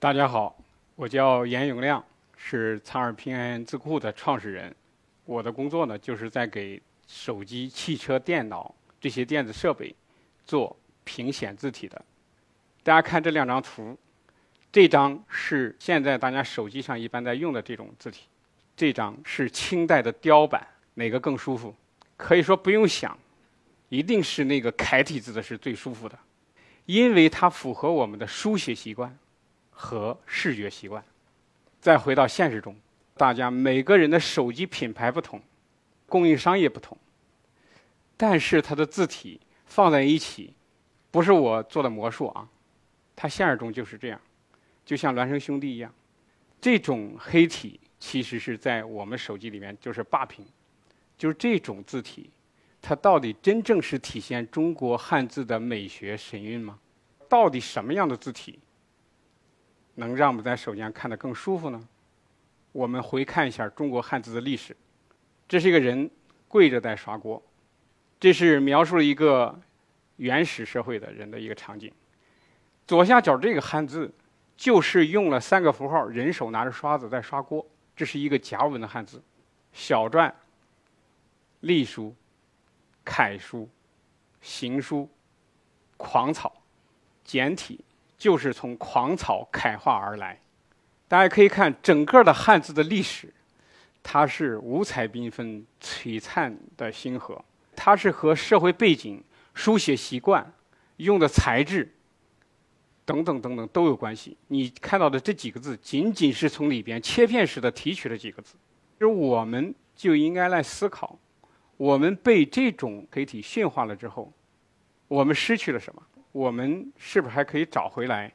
大家好，我叫严永亮，是苍耳平安字库的创始人。我的工作呢，就是在给手机、汽车、电脑这些电子设备做屏显字体的。大家看这两张图，这张是现在大家手机上一般在用的这种字体，这张是清代的雕版，哪个更舒服？可以说不用想，一定是那个楷体字的是最舒服的，因为它符合我们的书写习惯。和视觉习惯，再回到现实中，大家每个人的手机品牌不同，供应商也不同，但是它的字体放在一起，不是我做的魔术啊，它现实中就是这样，就像孪生兄弟一样，这种黑体其实是在我们手机里面就是霸屏，就是这种字体，它到底真正是体现中国汉字的美学神韵吗？到底什么样的字体？能让我们在手机上看得更舒服呢？我们回看一下中国汉字的历史。这是一个人跪着在刷锅，这是描述了一个原始社会的人的一个场景。左下角这个汉字就是用了三个符号，人手拿着刷子在刷锅。这是一个甲骨文的汉字：小篆、隶书、楷书、行书、狂草、简体。就是从狂草楷化而来，大家可以看整个的汉字的历史，它是五彩缤纷、璀璨的星河，它是和社会背景、书写习惯、用的材质等等等等都有关系。你看到的这几个字，仅仅是从里边切片式的提取了几个字，而我们就应该来思考：我们被这种黑体驯化了之后，我们失去了什么？我们是不是还可以找回来，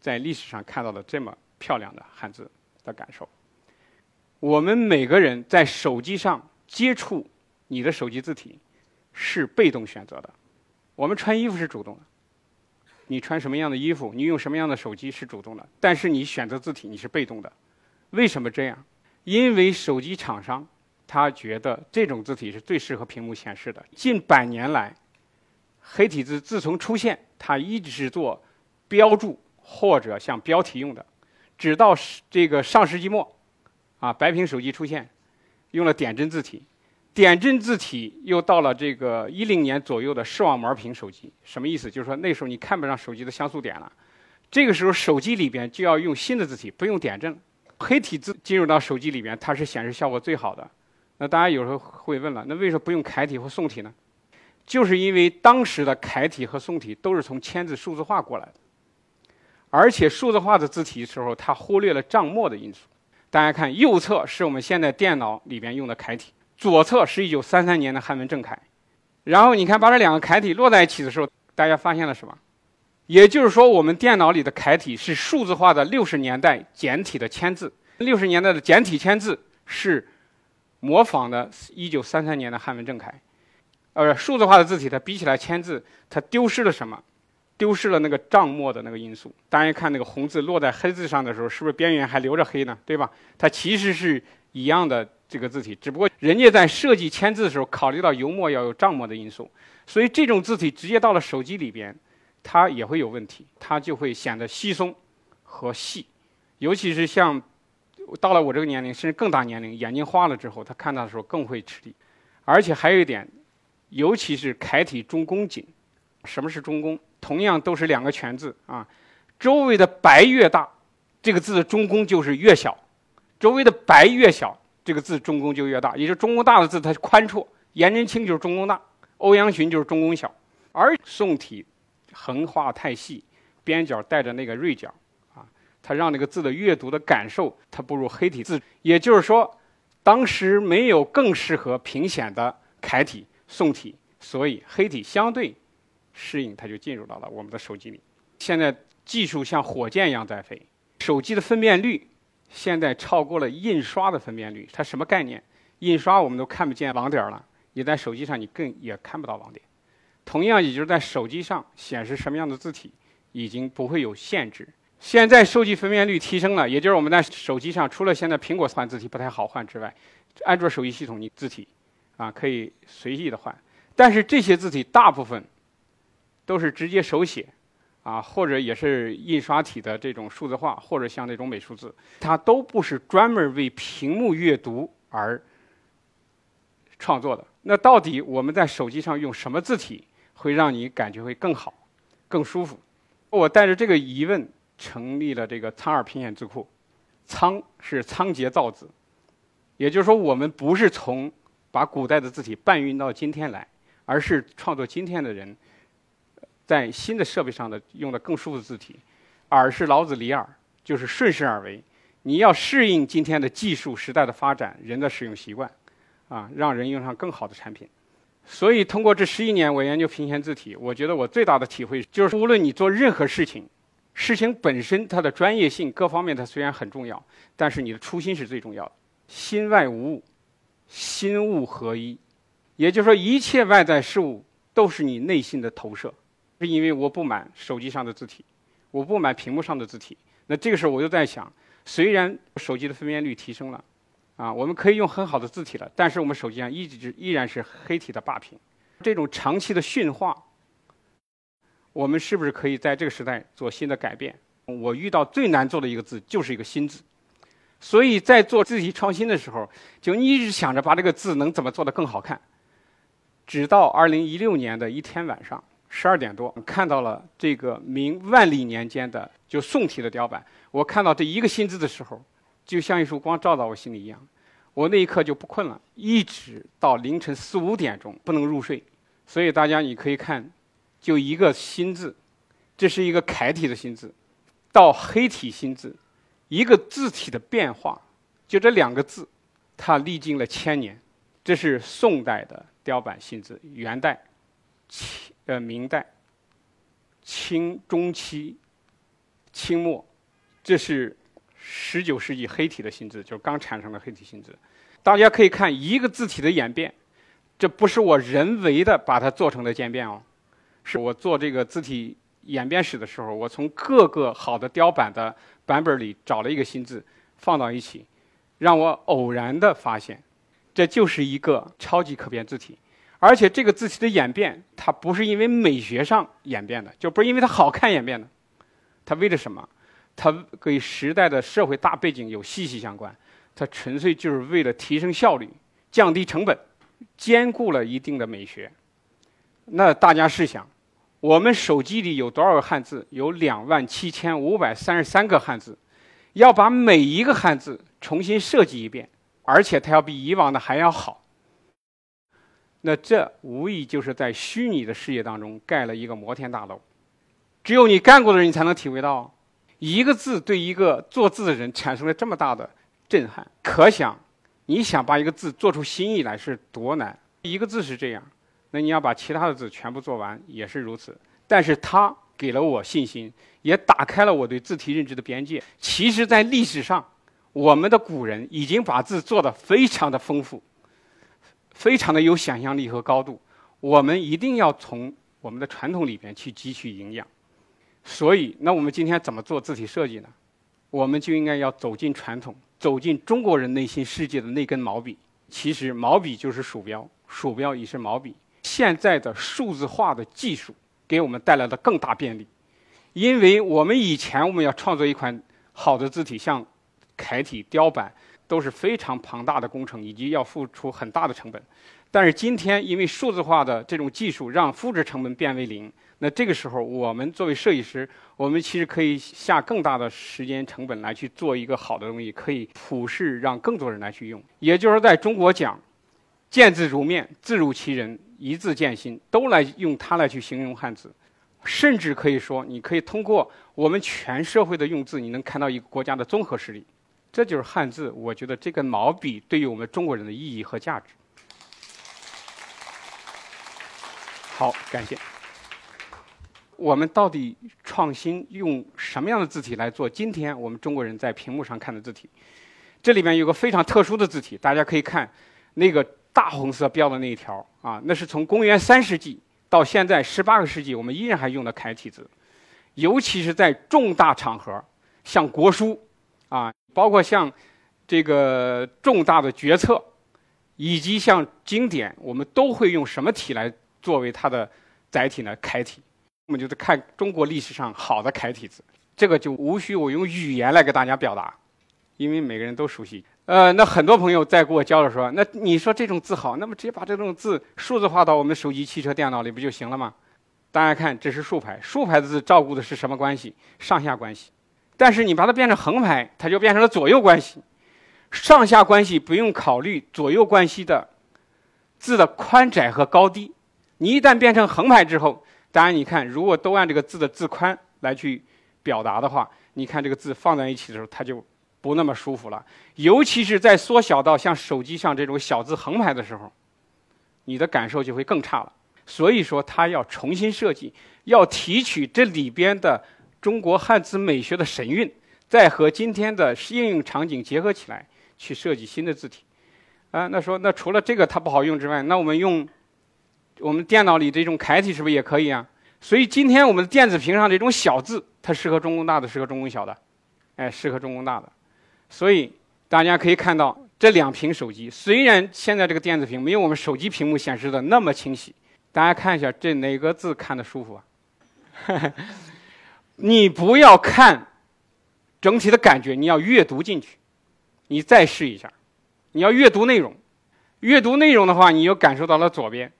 在历史上看到的这么漂亮的汉字的感受？我们每个人在手机上接触你的手机字体是被动选择的，我们穿衣服是主动的，你穿什么样的衣服，你用什么样的手机是主动的，但是你选择字体你是被动的。为什么这样？因为手机厂商他觉得这种字体是最适合屏幕显示的。近百年来。黑体字自从出现，它一直是做标注或者像标题用的，直到这个上世纪末，啊，白屏手机出现，用了点阵字体，点阵字体又到了这个一零年左右的视网膜屏手机，什么意思？就是说那时候你看不上手机的像素点了，这个时候手机里边就要用新的字体，不用点阵。黑体字进入到手机里边，它是显示效果最好的。那大家有时候会问了，那为什么不用楷体或宋体呢？就是因为当时的楷体和宋体都是从签字数字化过来的，而且数字化的字体的时候，它忽略了账墨的因素。大家看，右侧是我们现在电脑里边用的楷体，左侧是一九三三年的汉文正楷。然后你看，把这两个楷体摞在一起的时候，大家发现了什么？也就是说，我们电脑里的楷体是数字化的六十年代简体的签字。六十年代的简体签字是模仿的一九三三年的汉文正楷。呃，数字化的字体，它比起来签字，它丢失了什么？丢失了那个账墨的那个因素。大家看那个红字落在黑字上的时候，是不是边缘还留着黑呢？对吧？它其实是一样的这个字体，只不过人家在设计签字的时候考虑到油墨要有账墨的因素，所以这种字体直接到了手机里边，它也会有问题，它就会显得稀松和细，尤其是像到了我这个年龄，甚至更大年龄，眼睛花了之后，他看到的时候更会吃力，而且还有一点。尤其是楷体中宫紧，什么是中宫？同样都是两个全字啊，周围的白越大，这个字的中宫就是越小；周围的白越小，这个字中宫就越大。也就中宫大的字它宽绰，颜真卿就是中宫大，欧阳询就是中宫小。而宋体横画太细，边角带着那个锐角啊，它让那个字的阅读的感受它不如黑体字。也就是说，当时没有更适合平显的楷体。宋体，所以黑体相对适应，它就进入到了我们的手机里。现在技术像火箭一样在飞，手机的分辨率现在超过了印刷的分辨率。它什么概念？印刷我们都看不见网点了，你在手机上你更也看不到网点。同样，也就是在手机上显示什么样的字体，已经不会有限制。现在手机分辨率提升了，也就是我们在手机上，除了现在苹果换字体不太好换之外，安卓手机系统你字体。啊，可以随意的换，但是这些字体大部分都是直接手写，啊，或者也是印刷体的这种数字化，或者像那种美术字，它都不是专门为屏幕阅读而创作的。那到底我们在手机上用什么字体会让你感觉会更好、更舒服？我带着这个疑问成立了这个苍耳拼写字库。仓是仓颉造字，也就是说，我们不是从把古代的字体搬运到今天来，而是创作今天的人。在新的设备上的用的更舒服的字体，耳是老子理耳，就是顺势而为。你要适应今天的技术时代的发展，人的使用习惯，啊，让人用上更好的产品。所以，通过这十一年我研究平弦字体，我觉得我最大的体会就是，无论你做任何事情，事情本身它的专业性各方面它虽然很重要，但是你的初心是最重要的。心外无物，心物合一，也就是说，一切外在事物都是你内心的投射。是因为我不满手机上的字体，我不满屏幕上的字体。那这个时候我就在想，虽然手机的分辨率提升了，啊，我们可以用很好的字体了，但是我们手机上一直依然是黑体的霸屏。这种长期的驯化，我们是不是可以在这个时代做新的改变？我遇到最难做的一个字就是一个“新”字，所以在做字体创新的时候，就一直想着把这个字能怎么做得更好看。直到二零一六年的一天晚上。十二点多，看到了这个明万历年间的就宋体的雕版。我看到这一个新字的时候，就像一束光照到我心里一样。我那一刻就不困了，一直到凌晨四五点钟不能入睡。所以大家你可以看，就一个新字，这是一个楷体的新字，到黑体新字，一个字体的变化，就这两个字，它历经了千年。这是宋代的雕版新字，元代。清呃，明代、清中期、清末，这是十九世纪黑体的新字，就是刚产生的黑体新字。大家可以看一个字体的演变，这不是我人为的把它做成的渐变哦，是我做这个字体演变史的时候，我从各个好的雕版的版本里找了一个新字放到一起，让我偶然的发现，这就是一个超级可变字体。而且这个字体的演变，它不是因为美学上演变的，就不是因为它好看演变的，它为了什么？它跟时代的社会大背景有息息相关，它纯粹就是为了提升效率、降低成本，兼顾了一定的美学。那大家试想，我们手机里有多少个汉字？有两万七千五百三十三个汉字，要把每一个汉字重新设计一遍，而且它要比以往的还要好。那这无疑就是在虚拟的世界当中盖了一个摩天大楼，只有你干过的人，你才能体会到，一个字对一个做字的人产生了这么大的震撼。可想，你想把一个字做出新意来是多难。一个字是这样，那你要把其他的字全部做完也是如此。但是它给了我信心，也打开了我对字体认知的边界。其实，在历史上，我们的古人已经把字做得非常的丰富。非常的有想象力和高度，我们一定要从我们的传统里边去汲取营养。所以，那我们今天怎么做字体设计呢？我们就应该要走进传统，走进中国人内心世界的那根毛笔。其实，毛笔就是鼠标，鼠标也是毛笔。现在的数字化的技术给我们带来了更大便利，因为我们以前我们要创作一款好的字体，像楷体雕版。都是非常庞大的工程，以及要付出很大的成本。但是今天，因为数字化的这种技术，让复制成本变为零。那这个时候，我们作为设计师，我们其实可以下更大的时间成本来去做一个好的东西，可以普世，让更多人来去用。也就是在中国讲，见字如面，字如其人，一字见心，都来用它来去形容汉字。甚至可以说，你可以通过我们全社会的用字，你能看到一个国家的综合实力。这就是汉字，我觉得这个毛笔对于我们中国人的意义和价值。好，感谢。我们到底创新用什么样的字体来做今天我们中国人在屏幕上看的字体？这里面有个非常特殊的字体，大家可以看那个大红色标的那一条啊，那是从公元三世纪到现在十八个世纪，我们依然还用的楷体字，尤其是在重大场合，像国书啊。包括像这个重大的决策，以及像经典，我们都会用什么体来作为它的载体呢？楷体。我们就是看中国历史上好的楷体字，这个就无需我用语言来给大家表达，因为每个人都熟悉。呃，那很多朋友在跟我交流说，那你说这种字好，那么直接把这种字数字化到我们手机、汽车、电脑里不就行了吗？大家看，这是竖排，竖排的字照顾的是什么关系？上下关系。但是你把它变成横排，它就变成了左右关系。上下关系不用考虑左右关系的字的宽窄和高低。你一旦变成横排之后，当然你看，如果都按这个字的字宽来去表达的话，你看这个字放在一起的时候，它就不那么舒服了。尤其是在缩小到像手机上这种小字横排的时候，你的感受就会更差了。所以说，它要重新设计，要提取这里边的中国汉字美学的神韵，再和今天的应用场景结合起来，去设计新的字体。啊，那说那除了这个它不好用之外，那我们用我们电脑里这种楷体是不是也可以啊？所以今天我们的电子屏上这种小字，它适合中工大的，适合中工小的，哎，适合中工大的。所以大家可以看到，这两屏手机虽然现在这个电子屏没有我们手机屏幕显示的那么清晰。大家看一下，这哪个字看的舒服啊？你不要看整体的感觉，你要阅读进去。你再试一下，你要阅读内容。阅读内容的话，你又感受到了左边。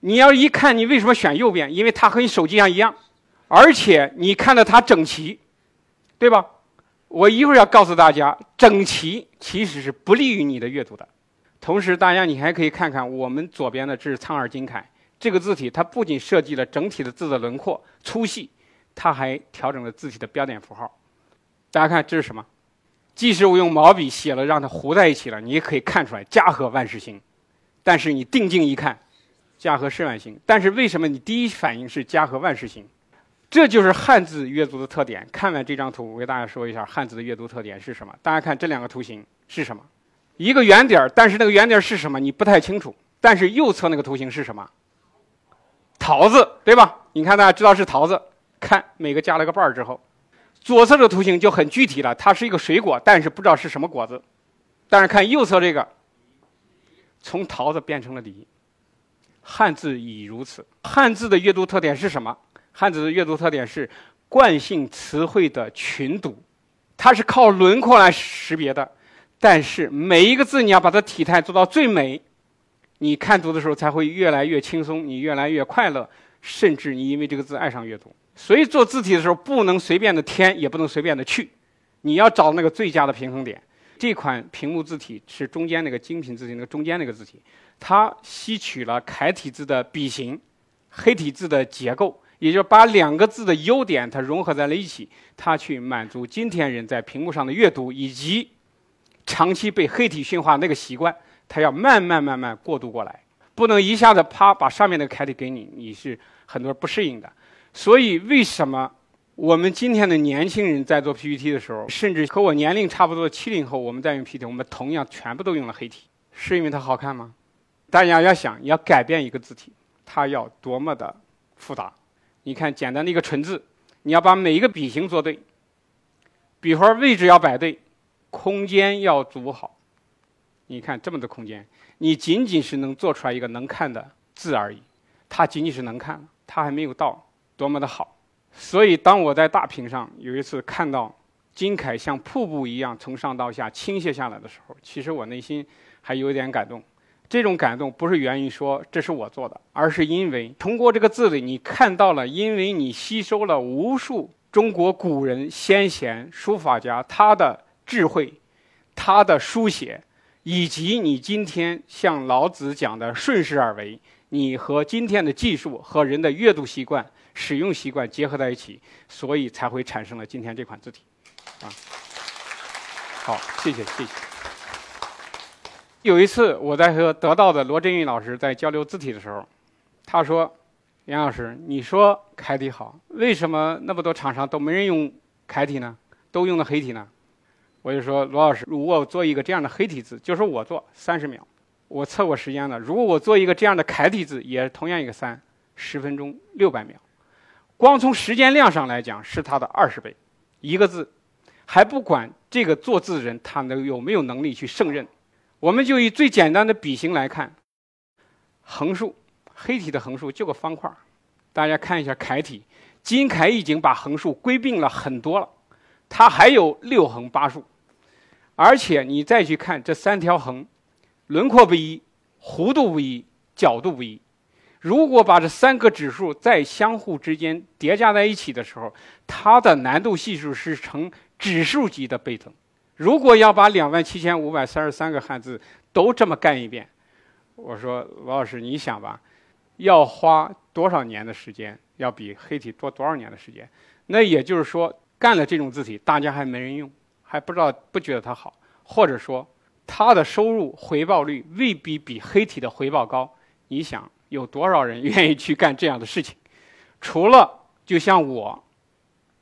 你要一看，你为什么选右边？因为它和你手机上一样，而且你看到它整齐，对吧？我一会儿要告诉大家，整齐其实是不利于你的阅读的。同时，大家你还可以看看我们左边的，这是苍耳金楷这个字体，它不仅设计了整体的字的轮廓粗细，它还调整了字体的标点符号。大家看这是什么？即使我用毛笔写了，让它糊在一起了，你也可以看出来“家和万事兴”。但是你定睛一看，“家和世万兴”。但是为什么你第一反应是“家和万事兴”？这就是汉字阅读的特点。看完这张图，我给大家说一下汉字的阅读特点是什么。大家看这两个图形是什么？一个圆点儿，但是那个圆点儿是什么？你不太清楚。但是右侧那个图形是什么？桃子，对吧？你看，大家知道是桃子。看每个加了个瓣儿之后，左侧这个图形就很具体了，它是一个水果，但是不知道是什么果子。但是看右侧这个，从桃子变成了梨。汉字已如此。汉字的阅读特点是什么？汉字的阅读特点是惯性词汇的群读，它是靠轮廓来识别的。但是每一个字你要把它体态做到最美，你看读的时候才会越来越轻松，你越来越快乐，甚至你因为这个字爱上阅读。所以做字体的时候不能随便的添，也不能随便的去，你要找那个最佳的平衡点。这款屏幕字体是中间那个精品字体那个中间那个字体，它吸取了楷体字的笔形、黑体字的结构，也就是把两个字的优点它融合在了一起，它去满足今天人在屏幕上的阅读以及。长期被黑体驯化那个习惯，他要慢慢慢慢过渡过来，不能一下子啪把上面那个楷体给你，你是很多人不适应的。所以为什么我们今天的年轻人在做 PPT 的时候，甚至和我年龄差不多的七零后，我们在用 PPT，我们同样全部都用了黑体，是因为它好看吗？大家要想要改变一个字体，它要多么的复杂。你看简单的一个“纯”字，你要把每一个笔形做对，笔画位置要摆对。空间要组好，你看这么多空间，你仅仅是能做出来一个能看的字而已，它仅仅是能看，它还没有到多么的好。所以当我在大屏上有一次看到金凯像瀑布一样从上到下倾泻下来的时候，其实我内心还有点感动。这种感动不是源于说这是我做的，而是因为通过这个字里你看到了，因为你吸收了无数中国古人先贤书法家他的。智慧，他的书写，以及你今天像老子讲的顺势而为，你和今天的技术和人的阅读习惯、使用习惯结合在一起，所以才会产生了今天这款字体。啊，好，谢谢，谢谢。有一次我在和得到的罗振玉老师在交流字体的时候，他说：“杨老师，你说楷体好，为什么那么多厂商都没人用楷体呢？都用的黑体呢？”我就说罗老师，如果我做一个这样的黑体字，就是我做三十秒，我测过时间了。如果我做一个这样的楷体字，也同样一个三十分钟六百秒，光从时间量上来讲是它的二十倍。一个字，还不管这个做字的人他能有没有能力去胜任。我们就以最简单的笔形来看，横竖黑体的横竖就个方块大家看一下楷体，金楷已经把横竖归并了很多了，它还有六横八竖，而且你再去看这三条横，轮廓不一，弧度不一，角度不一。如果把这三个指数再相互之间叠加在一起的时候，它的难度系数是呈指数级的倍增。如果要把两万七千五百三十三个汉字都这么干一遍，我说罗老师，你想吧，要花多少年的时间？要比黑体多多少年的时间？那也就是说，干了这种字体，大家还没人用，还不知道不觉得它好，或者说它的收入回报率未必比黑体的回报高。你想？有多少人愿意去干这样的事情？除了就像我，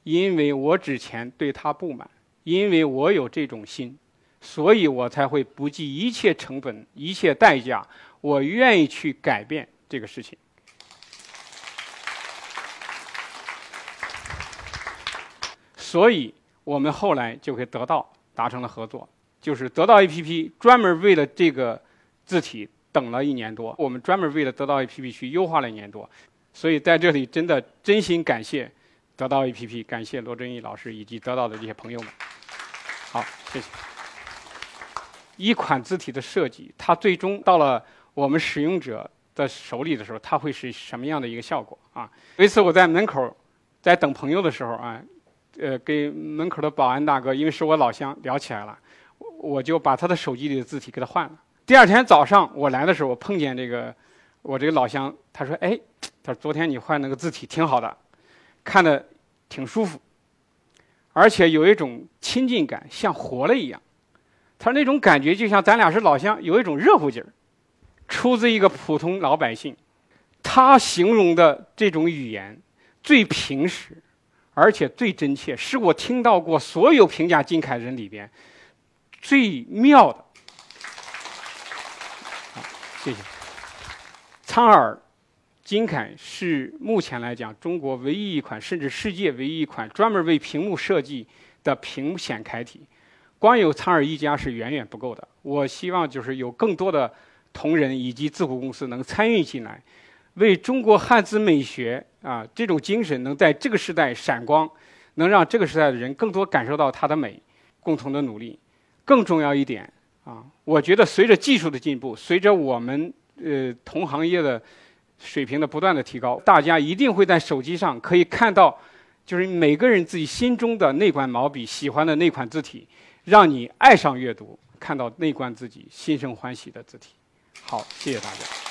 因为我之前对他不满，因为我有这种心，所以我才会不计一切成本、一切代价，我愿意去改变这个事情。所以我们后来就会得到达成了合作，就是得到 APP 专门为了这个字体。等了一年多，我们专门为了得到 APP 去优化了一年多，所以在这里真的真心感谢得到 APP，感谢罗振义老师以及得到的这些朋友们。好，谢谢。一款字体的设计，它最终到了我们使用者的手里的时候，它会是什么样的一个效果啊？有一次我在门口在等朋友的时候啊，呃，跟门口的保安大哥，因为是我老乡，聊起来了，我就把他的手机里的字体给他换了。第二天早上我来的时候，我碰见这个我这个老乡，他说：“哎，他说昨天你换那个字体挺好的，看的挺舒服，而且有一种亲近感，像活了一样。”他说那种感觉就像咱俩是老乡，有一种热乎劲儿。出自一个普通老百姓，他形容的这种语言最平实，而且最真切，是我听到过所有评价金凯人里边最妙的。谢谢。苍耳金楷是目前来讲中国唯一一款，甚至世界唯一一款专门为屏幕设计的屏显楷体。光有苍耳一家是远远不够的。我希望就是有更多的同仁以及字库公司能参与进来，为中国汉字美学啊这种精神能在这个时代闪光，能让这个时代的人更多感受到它的美，共同的努力。更重要一点。啊，我觉得随着技术的进步，随着我们呃同行业的水平的不断的提高，大家一定会在手机上可以看到，就是每个人自己心中的那款毛笔，喜欢的那款字体，让你爱上阅读，看到那款自己心生欢喜的字体。好，谢谢大家。